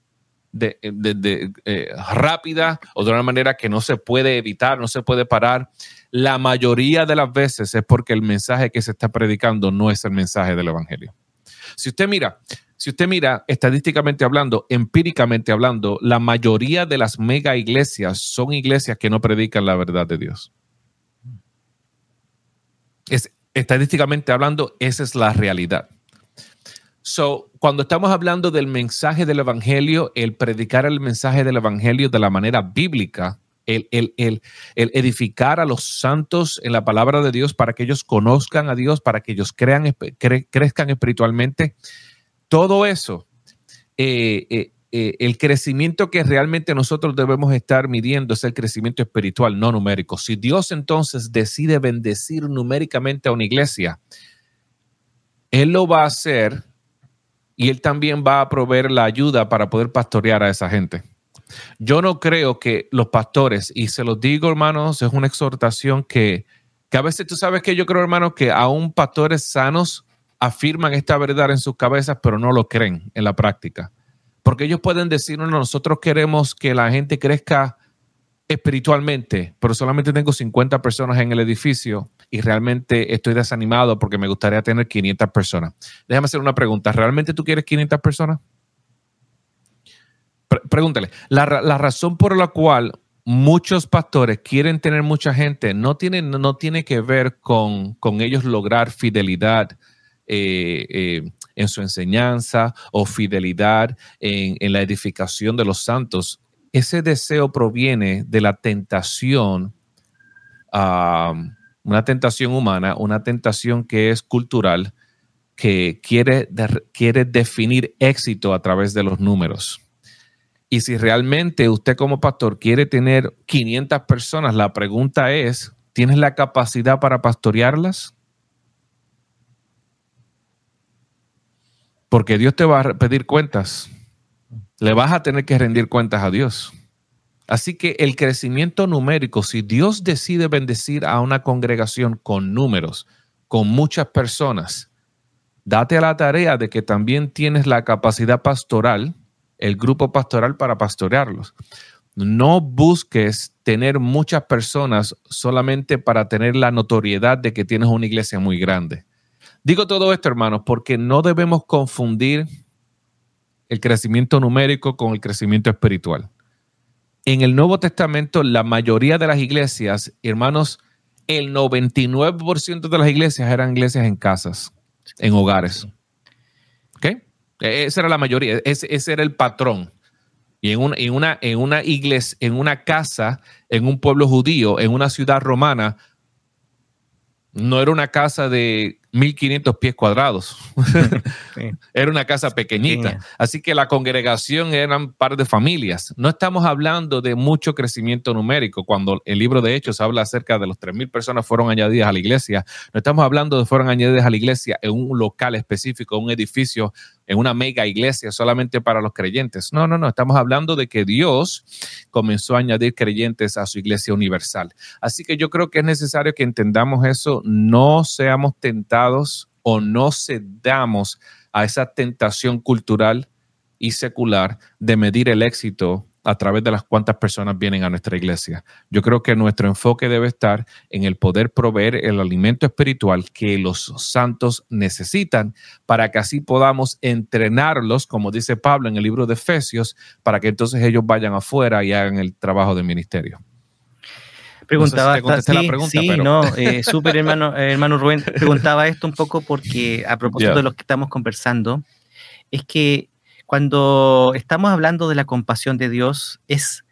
eh, rápida o de una manera que no se puede evitar, no se puede parar, la mayoría de las veces es porque el mensaje que se está predicando no es el mensaje del Evangelio. Si usted mira, si usted mira estadísticamente hablando, empíricamente hablando, la mayoría de las mega iglesias son iglesias que no predican la verdad de Dios. Es, estadísticamente hablando, esa es la realidad. So, cuando estamos hablando del mensaje del Evangelio, el predicar el mensaje del Evangelio de la manera bíblica, el, el, edificar a los santos en la palabra de Dios para que ellos conozcan a Dios, para que ellos crean, crezcan espiritualmente, todo eso, eh, eh, eh, el crecimiento que realmente nosotros debemos estar midiendo es el crecimiento espiritual, no numérico. Si Dios entonces decide bendecir numéricamente a una iglesia, Él lo va a hacer y Él también va a proveer la ayuda para poder pastorear a esa gente. Yo no creo que los pastores, y se los digo hermanos, es una exhortación que, que a veces tú sabes que yo creo hermanos que aún pastores sanos, afirman esta verdad en sus cabezas, pero no lo creen en la práctica. Porque ellos pueden decirnos, nosotros queremos que la gente crezca espiritualmente, pero solamente tengo 50 personas en el edificio y realmente estoy desanimado porque me gustaría tener 500 personas. Déjame hacer una pregunta. ¿Realmente tú quieres 500 personas? pregúntale. La, razón por la cual muchos pastores quieren tener mucha gente no tiene, no tiene que ver con, con ellos lograr fidelidad eh, eh, en su enseñanza o fidelidad en, la edificación de los santos, ese deseo proviene de la tentación, una tentación humana, una tentación que es cultural, que quiere, quiere definir éxito a través de los números. Y si realmente usted como pastor quiere tener 500 personas, la pregunta es, ¿tienes la capacidad para pastorearlas? Porque Dios te va a pedir cuentas. Le vas a tener que rendir cuentas a Dios. Así que el crecimiento numérico, si Dios decide bendecir a una congregación con números, con muchas personas, date a la tarea de que también tienes la capacidad pastoral, el grupo pastoral para pastorearlos. No busques tener muchas personas solamente para tener la notoriedad de que tienes una iglesia muy grande. Digo todo esto, hermanos, porque no debemos confundir el crecimiento numérico con el crecimiento espiritual. En el Nuevo Testamento, la mayoría de las iglesias, hermanos, el 99% de las iglesias eran iglesias en casas, en hogares. ¿Ok? E-, esa era la mayoría, ese, era el patrón. Y en una iglesia, en una casa, en un pueblo judío, en una ciudad romana, no era una casa de 1500 pies cuadrados. Era una casa pequeñita. Así que la congregación eran un par de familias. No estamos hablando de mucho crecimiento numérico. Cuando el libro de Hechos habla acerca de los 3.000 personas fueron añadidas a la iglesia, no estamos hablando de fueron añadidas a la iglesia en un local específico, un edificio, en una mega iglesia solamente para los creyentes. No, no, no. Estamos hablando de que Dios comenzó a añadir creyentes a su iglesia universal. Así que yo creo que es necesario que entendamos eso. No seamos tentados o no cedamos a esa tentación cultural y secular de medir el éxito a través de las cuantas personas vienen a nuestra iglesia. Yo creo que nuestro enfoque debe estar en el poder proveer el alimento espiritual que los santos necesitan para que así podamos entrenarlos, como dice Pablo en el libro de Efesios, para que entonces ellos vayan afuera y hagan el trabajo de ministerio. Preguntaba, sí, la pregunta, sí, no, eh, súper hermano, hermano Rubén, preguntaba esto un poco porque a propósito de lo que estamos conversando, es que cuando estamos hablando de la compasión de Dios, es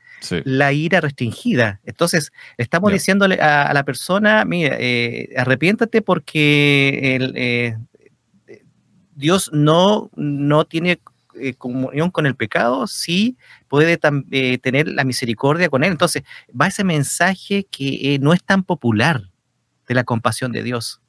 la ira restringida. Entonces, estamos diciéndole a, la persona, mira, eh, arrepiéntate porque eh, Dios no, no tiene eh, comunión con el pecado, sí puede tener la misericordia con él. Entonces, va ese mensaje que no es tan popular de la compasión de Dios,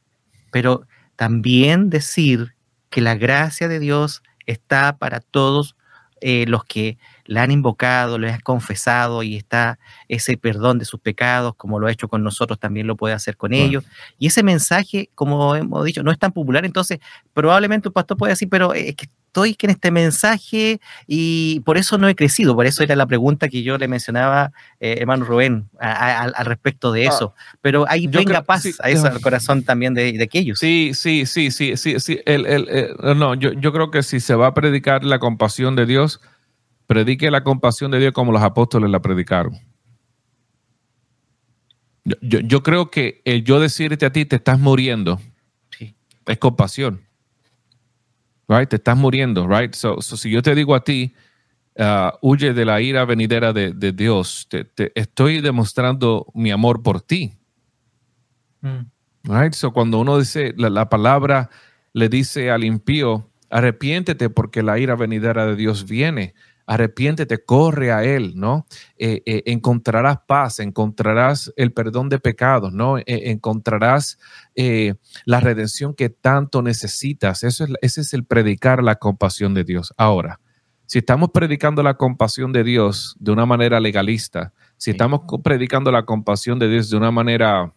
pero también decir que la gracia de Dios está para todos eh, los que la han invocado, le han confesado y está ese perdón de sus pecados, como lo ha hecho con nosotros, también lo puede hacer con ellos. Y ese mensaje, como hemos dicho, no es tan popular, entonces probablemente un pastor puede decir, pero es que estoy en este mensaje y por eso no he crecido, por eso era la pregunta que yo le mencionaba, eh, hermano Rubén, al respecto de ah, eso. pero ahí venga paz a eso, al corazón también de, de, aquellos. Sí, sí, sí, sí, sí, sí. El, el, no, yo, yo creo que si se va a predicar la compasión de Dios, predique la compasión de Dios como los apóstoles la predicaron. Yo, creo que el yo decirte a ti, te estás muriendo, es compasión. Right? Te estás muriendo, right? So, si yo te digo a ti, uh, huye de la ira venidera de, Dios, te, estoy demostrando mi amor por ti. Mm. Right? So, cuando uno dice, la, la palabra le dice al impío, arrepiéntete porque la ira venidera de Dios viene arrepiéntete, corre a Él, ¿no? Eh, eh, encontrarás paz, encontrarás el perdón de pecados, ¿no? Eh, encontrarás la redención que tanto necesitas. Eso es, ese es el predicar la compasión de Dios. Ahora, si estamos predicando la compasión de Dios de una manera legalista, si estamos predicando la compasión de Dios de una manera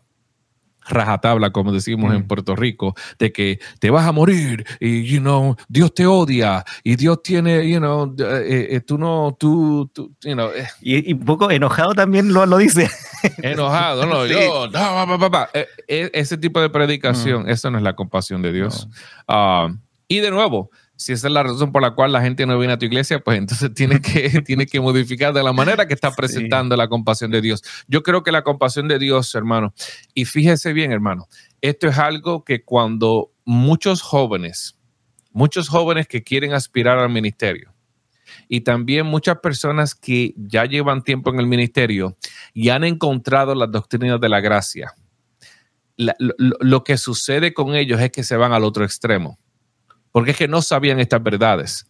rajatabla, como decimos en mm. Puerto Rico, de que te vas a morir y, you know, Dios te odia y Dios tiene, you know, eh, eh, tú no, tú, tú you know. Eh. Y, un poco enojado también lo, lo dice. Enojado, no, yo, no, ese tipo de predicación, mm. eso no es la compasión de Dios. Ah, y de nuevo, si esa es la razón por la cual la gente no viene a tu iglesia, pues entonces tiene que, tiene que modificar de la manera que está presentando la compasión de Dios. Yo creo que la compasión de Dios, hermano, y fíjese bien, hermano, esto es algo que cuando muchos jóvenes, muchos jóvenes que quieren aspirar al ministerio, y también muchas personas que ya llevan tiempo en el ministerio y han encontrado las doctrinas de la gracia, lo que sucede con ellos es que se van al otro extremo porque es que no sabían estas verdades.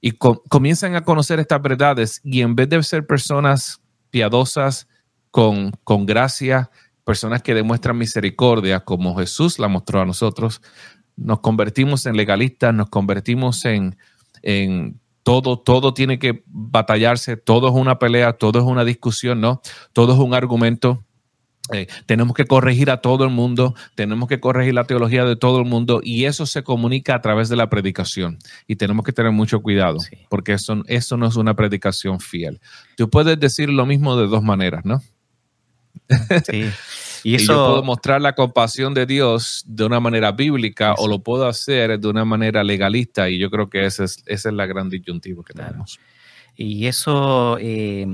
Y comienzan a conocer estas verdades y en vez de ser personas piadosas, con, con gracia, personas que demuestran misericordia, como Jesús la mostró a nosotros, nos convertimos en legalistas, nos convertimos en, en todo, todo tiene que batallarse, todo es una pelea, todo es una discusión, ¿no? Todo es un argumento. Eh, tenemos que corregir a todo el mundo, tenemos que corregir la teología de todo el mundo y eso se comunica a través de la predicación y tenemos que tener mucho cuidado porque eso, eso no es una predicación fiel. Tú puedes decir lo mismo de dos maneras, ¿no? Sí. Y, eso... yo puedo mostrar la compasión de Dios de una manera bíblica o lo puedo hacer de una manera legalista y yo creo que esa es, esa es la gran disyuntiva que tenemos. Y eso eh,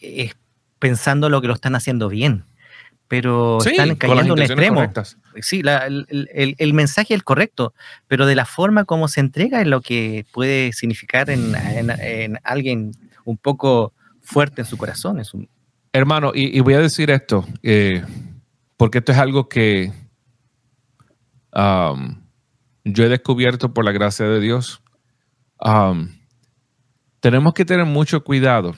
es pensando lo que lo están haciendo bien pero están cayendo en un extremo. Sí, el, mensaje es el correcto, pero de la forma como se entrega es lo que puede significar en, alguien un poco fuerte en su corazón. Es un... Hermano, y, voy a decir esto, eh, porque esto es algo que um, yo he descubierto por la gracia de Dios. Um, tenemos que tener mucho cuidado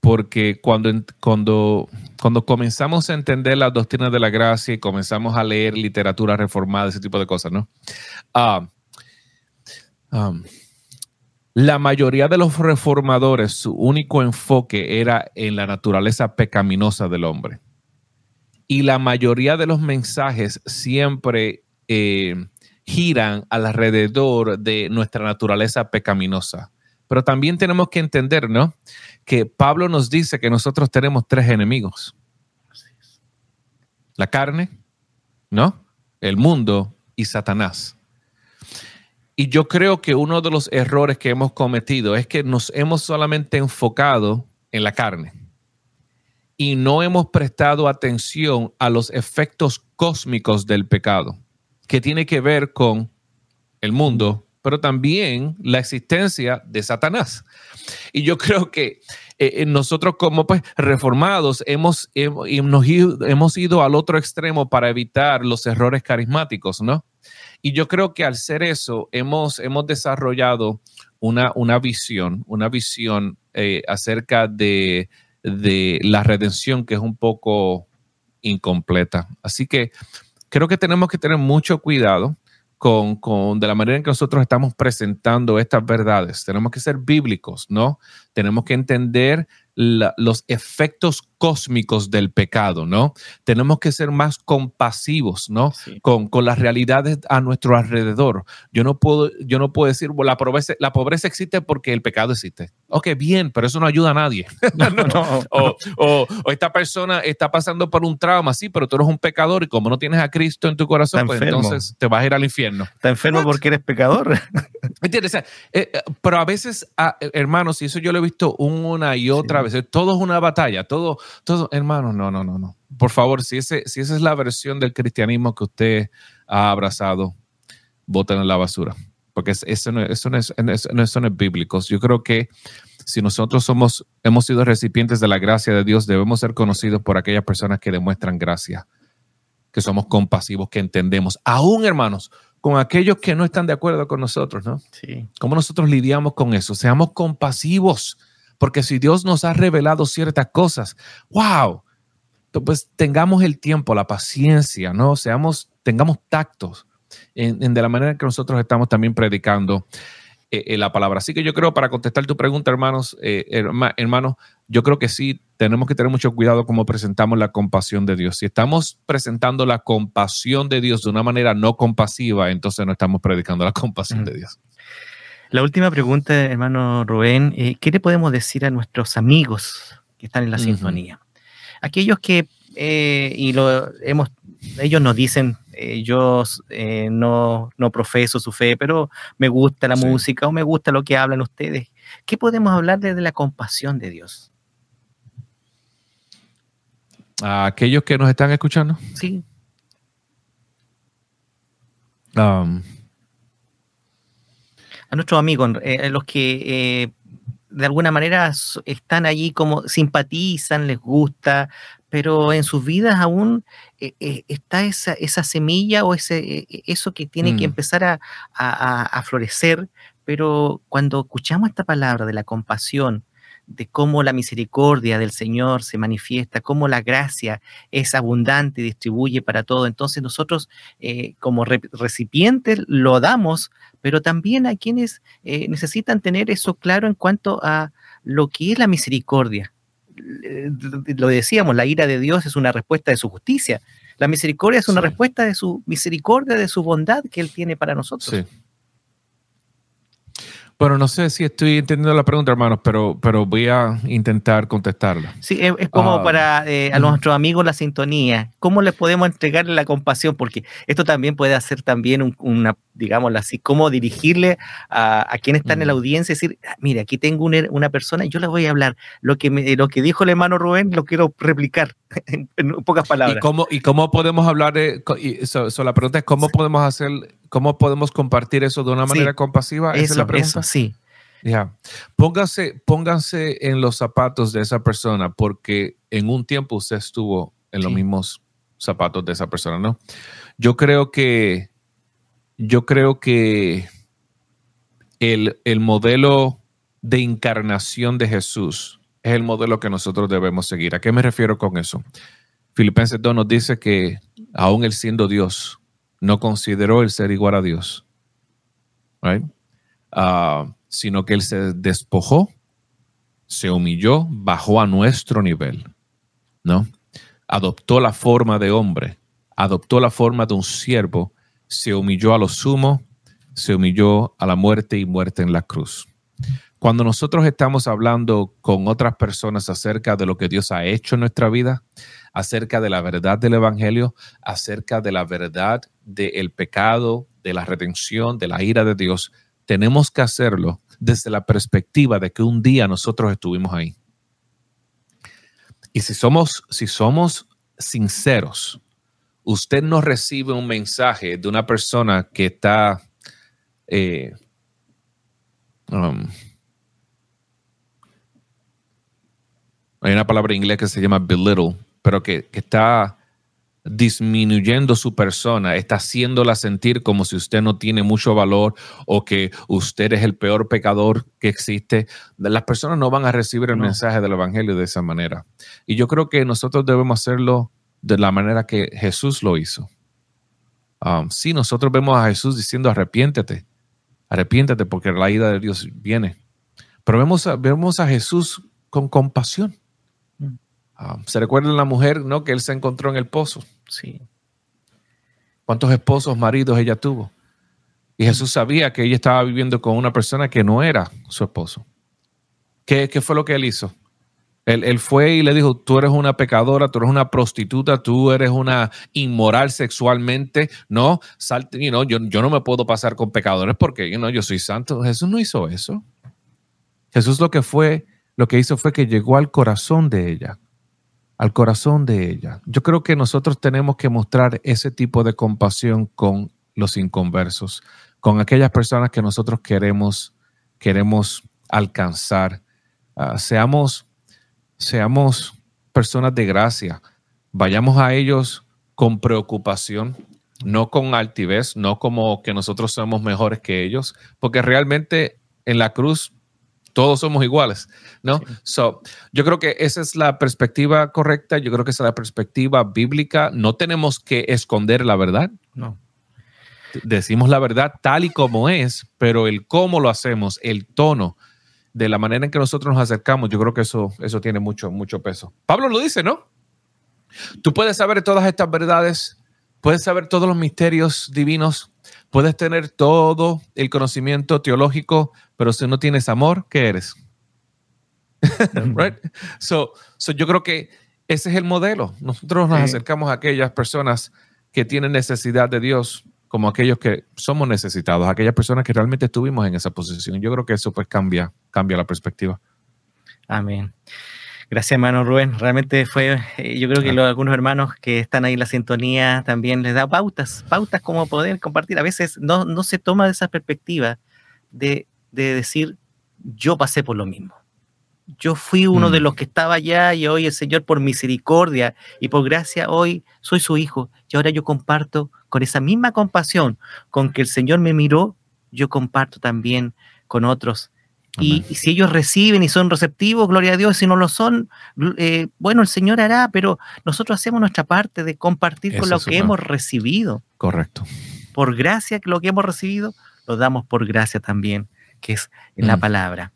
porque cuando, cuando, cuando comenzamos a entender las doctrinas de la gracia y comenzamos a leer literatura reformada, ese tipo de cosas, ¿no? Ah, um, la mayoría de los reformadores, su único enfoque era en la naturaleza pecaminosa del hombre. Y la mayoría de los mensajes siempre eh, giran alrededor de nuestra naturaleza pecaminosa Pero también tenemos que entender, ¿no? Que Pablo nos dice que nosotros tenemos tres enemigos. La carne, ¿no? El mundo y Satanás. Y yo creo que uno de los errores que hemos cometido es que nos hemos solamente enfocado en la carne y no hemos prestado atención a los efectos cósmicos del pecado, que tiene que ver con el mundo, pero también la existencia de Satanás. Y yo creo que eh, eh, nosotros como pues reformados hemos, hemos, hemos ido al otro extremo para evitar los errores carismáticos, ¿no? Y yo creo que al ser eso, hemos, hemos desarrollado una, una visión, una visión eh, acerca de, de la redención que es un poco incompleta. Así que creo que tenemos que tener mucho cuidado con, con, de la manera en que nosotros estamos presentando estas verdades. Tenemos que ser bíblicos, ¿no? Tenemos que entender los efectos cósmicos del pecado, ¿no? Tenemos que ser más compasivos, ¿no? Con, con, las realidades a nuestro alrededor. Yo no puedo, yo no puedo decir, la pobreza, la pobreza existe porque el pecado existe. Ok, bien, pero eso no ayuda a nadie. o, o, esta persona está pasando por un trauma, sí, pero tú eres un pecador y como no tienes a Cristo en tu corazón, pues entonces te vas a ir al infierno. Está enfermo porque eres pecador. ¿Entiendes? Eh, eh, pero a veces, ah, hermanos, y eso yo lo he visto una y otra vez, todo es una batalla, todo, todo, hermano, no, no, no, no. Por favor, si, ese, si esa es la versión del cristianismo que usted ha abrazado, voten en la basura, porque eso no, eso, no es, eso no es bíblico. Yo creo que si nosotros somos, hemos sido recipientes de la gracia de Dios, debemos ser conocidos por aquellas personas que demuestran gracia, que somos compasivos, que entendemos, aún hermanos, con aquellos que no están de acuerdo con nosotros, ¿no? Sí. ¿Cómo nosotros lidiamos con eso? Seamos compasivos porque si Dios nos ha revelado ciertas cosas, wow, pues tengamos el tiempo, la paciencia, ¿no? Seamos, tengamos tactos en, de la manera en que nosotros estamos también predicando eh, eh, la palabra. Así que yo creo, para contestar tu pregunta, hermanos, eh, hermanos, yo creo que sí tenemos que tener mucho cuidado cómo presentamos la compasión de Dios. Si estamos presentando la compasión de Dios de una manera no compasiva, entonces no estamos predicando la compasión de Dios. La última pregunta, hermano Rubén, eh, ¿qué le podemos decir a nuestros amigos que están en la sintonía? Aquellos que, y lo hemos, ellos nos dicen, eh, yo no, no, profeso su fe, pero me gusta la música o me gusta lo que hablan ustedes. ¿Qué podemos hablar de, la compasión de Dios? A aquellos que nos están escuchando. Sí. Um, a nuestros amigos, eh, los que eh, de alguna manera están allí como simpatizan, les gusta, pero en sus vidas aún eh, está esa, esa, semilla o ese, eso que tiene que mm. empezar a, a, florecer, pero cuando escuchamos esta palabra de la compasión, de cómo la misericordia del Señor se manifiesta, cómo la gracia es abundante y distribuye para todo. Entonces nosotros eh, como recipientes lo damos, pero también a quienes eh, necesitan tener eso claro en cuanto a lo que es la misericordia. Lo decíamos, la ira de Dios es una respuesta de su justicia. La misericordia es una respuesta de su misericordia, de su bondad que Él tiene para nosotros. Bueno, no sé si estoy entendiendo la pregunta, hermanos, pero, pero voy a intentar contestarla. Sí, es, como ah, para eh, a nuestros amigos la sintonía. ¿Cómo les podemos entregarle la compasión? Porque esto también puede hacer también una, digámoslo así, cómo dirigirle a, a quienes están en la audiencia y decir, ah, mire, aquí tengo una, persona y yo le voy a hablar. Lo que, lo que dijo el hermano Rubén lo quiero replicar en, pocas palabras. ¿Y cómo, y cómo podemos hablar de, la pregunta es, ¿cómo podemos hacer ¿Cómo podemos compartir eso de una manera compasiva? Esa es la pregunta. sí. Ya. Pónganse, pónganse en los zapatos de esa persona, porque en un tiempo usted estuvo en los mismos zapatos de esa persona, ¿no? Yo creo que, yo creo que el, el modelo de encarnación de Jesús es el modelo que nosotros debemos seguir. ¿A qué me refiero con eso? Filipenses 2 nos dice que aún él siendo Dios, no consideró el ser igual a Dios, ah, sino que él se despojó, se humilló, bajó a nuestro nivel, ¿no? Adoptó la forma de hombre, adoptó la forma de un siervo, se humilló a lo sumo, se humilló a la muerte y muerte en la cruz. cuando nosotros estamos hablando con otras personas acerca de lo que Dios ha hecho en nuestra vida, acerca de la verdad del Evangelio, acerca de la verdad del pecado, de la redención, de la ira de Dios, tenemos que hacerlo desde la perspectiva de que un día nosotros estuvimos ahí. Y si somos, si somos sinceros, usted no recibe un mensaje de una persona que está eh, um, hay una palabra en inglés que se llama belittle, pero que, que está disminuyendo su persona, está haciéndola sentir como si usted no tiene mucho valor o que usted es el peor pecador que existe, las personas no van a recibir el mensaje del Evangelio de esa manera. Y yo creo que nosotros debemos hacerlo de la manera que Jesús lo hizo. Um, si nosotros vemos a Jesús diciendo arrepiéntete, arrepiéntete porque la ira de Dios viene. Pero vemos vemos a Jesús con compasión. Ah, se recuerda la mujer, ¿no? Que él se encontró en el pozo. Sí. ¿Cuántos esposos, maridos ella tuvo? Y Jesús sabía que ella estaba viviendo con una persona que no era su esposo. ¿Qué, fue lo que él hizo? Él, fue y le dijo, tú eres una pecadora, tú eres una prostituta, tú eres una inmoral sexualmente, no, salte, yo, yo no me puedo pasar con pecadores porque yo soy santo. Jesús no hizo eso. Jesús lo que fue, lo que hizo fue que llegó al corazón de ella al corazón de ella. Yo creo que nosotros tenemos que mostrar ese tipo de compasión con los inconversos, con aquellas personas que nosotros queremos, queremos alcanzar. Ah, seamos, seamos personas de gracia. Vayamos a ellos con preocupación, no con altivez, no como que nosotros somos mejores que ellos, porque realmente en la cruz todos somos iguales, ¿no? So, yo creo que esa es la perspectiva correcta, yo creo que esa es la perspectiva bíblica. No tenemos que esconder la verdad. No. Decimos la verdad tal y como es, pero el cómo lo hacemos, el tono, de la manera en que nosotros nos acercamos, yo creo que eso, eso tiene mucho, mucho peso. Pablo lo dice, ¿no? Tú puedes saber todas estas verdades, puedes saber todos los misterios divinos, puedes tener todo el conocimiento teológico, pero si no tienes amor, ¿qué eres? right? So, yo creo que ese es el modelo. Nosotros nos acercamos a aquellas personas que tienen necesidad de Dios como aquellos que somos necesitados, aquellas personas que realmente estuvimos en esa posición. Yo creo que eso pues cambia, cambia la perspectiva. Amén. Gracias, hermano Rubén. Realmente fue, eh, yo creo que algunos hermanos que están ahí en la sintonía también les da pautas, pautas como poder compartir. A veces no, no se toma esa perspectiva de, decir, yo pasé por lo mismo. Yo fui uno de mm. los que estaba allá y hoy el Señor por misericordia y por gracia hoy soy su hijo. Y ahora yo comparto con esa misma compasión con que el Señor me miró, yo comparto también con otros y, si ellos reciben y son receptivos, gloria a Dios, si no lo son, eh, bueno, el Señor hará, pero nosotros hacemos nuestra parte de compartir con lo que hemos recibido. Correcto. Por gracia, que lo que hemos recibido, lo damos por gracia también, que es en la mm. palabra.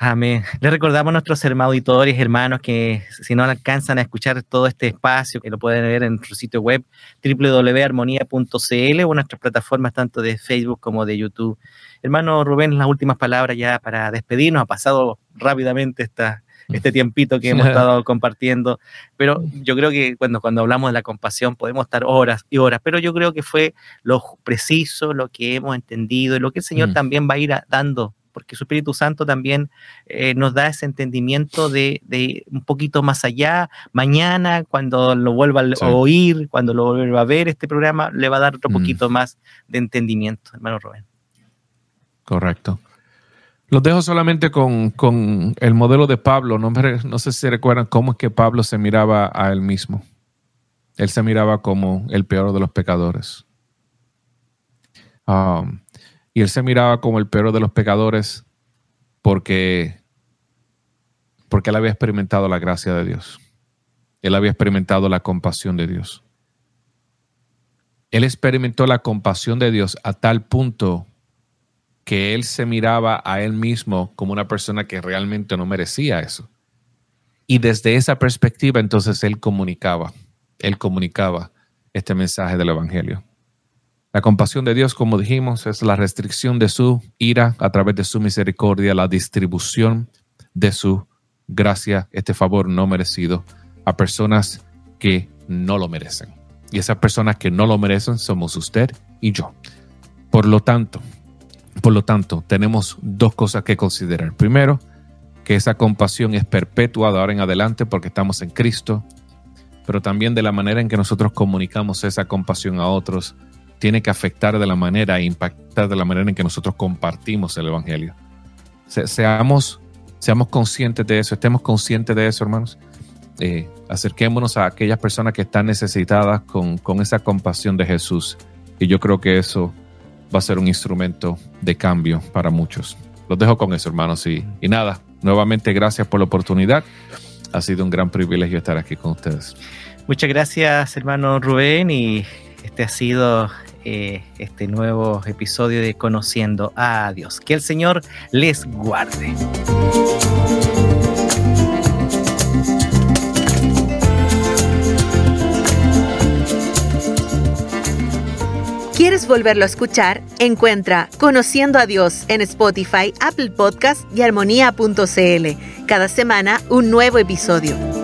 Amén. Les recordamos a nuestros hermanos auditores, hermanos, que si no alcanzan a escuchar todo este espacio, que lo pueden ver en nuestro sitio web www.armonía.cl o en nuestras plataformas tanto de Facebook como de YouTube. Hermano Rubén, las últimas palabras ya para despedirnos. Ha pasado rápidamente esta, este tiempito que hemos estado compartiendo, pero yo creo que cuando, cuando hablamos de la compasión podemos estar horas y horas, pero yo creo que fue lo preciso, lo que hemos entendido y lo que el Señor mm. también va a ir dando porque su Espíritu Santo también eh, nos da ese entendimiento de, un poquito más allá. Mañana, cuando lo vuelva a oír, cuando lo vuelva a ver este programa, le va a dar otro mm. poquito más de entendimiento, hermano Rubén. Correcto. Los dejo solamente con, el modelo de Pablo. No, no sé si recuerdan cómo es que Pablo se miraba a él mismo. Él se miraba como el peor de los pecadores. Um, y él se miraba como el peor de los pecadores porque, porque él había experimentado la gracia de Dios. Él había experimentado la compasión de Dios. Él experimentó la compasión de Dios a tal punto que él se miraba a él mismo como una persona que realmente no merecía eso. Y desde esa perspectiva entonces él comunicaba, él comunicaba este mensaje del Evangelio. La compasión de Dios, como dijimos, es la restricción de su ira a través de su misericordia, la distribución de su gracia, este favor no merecido a personas que no lo merecen. Y esas personas que no lo merecen somos usted y yo. Por lo tanto, por lo tanto, tenemos dos cosas que considerar. Primero, que esa compasión es perpetua de ahora en adelante porque estamos en Cristo, pero también de la manera en que nosotros comunicamos esa compasión a otros tiene que afectar de la manera e impactar de la manera en que nosotros compartimos el Evangelio. seamos, seamos conscientes de eso, estemos conscientes de eso, hermanos. Eh, acerquémonos a aquellas personas que están necesitadas con, con esa compasión de Jesús. Y yo creo que eso va a ser un instrumento de cambio para muchos. Los dejo con eso, hermanos. Y, y nada, nuevamente gracias por la oportunidad. Ha sido un gran privilegio estar aquí con ustedes. Muchas gracias, hermano Rubén. Y este ha sido eh, este nuevo episodio de Conociendo a Dios. Que el Señor les guarde. ¿Quieres volverlo a escuchar? Encuentra Conociendo a Dios en Spotify, Apple Podcast y armonía.cl. Cada semana un nuevo episodio.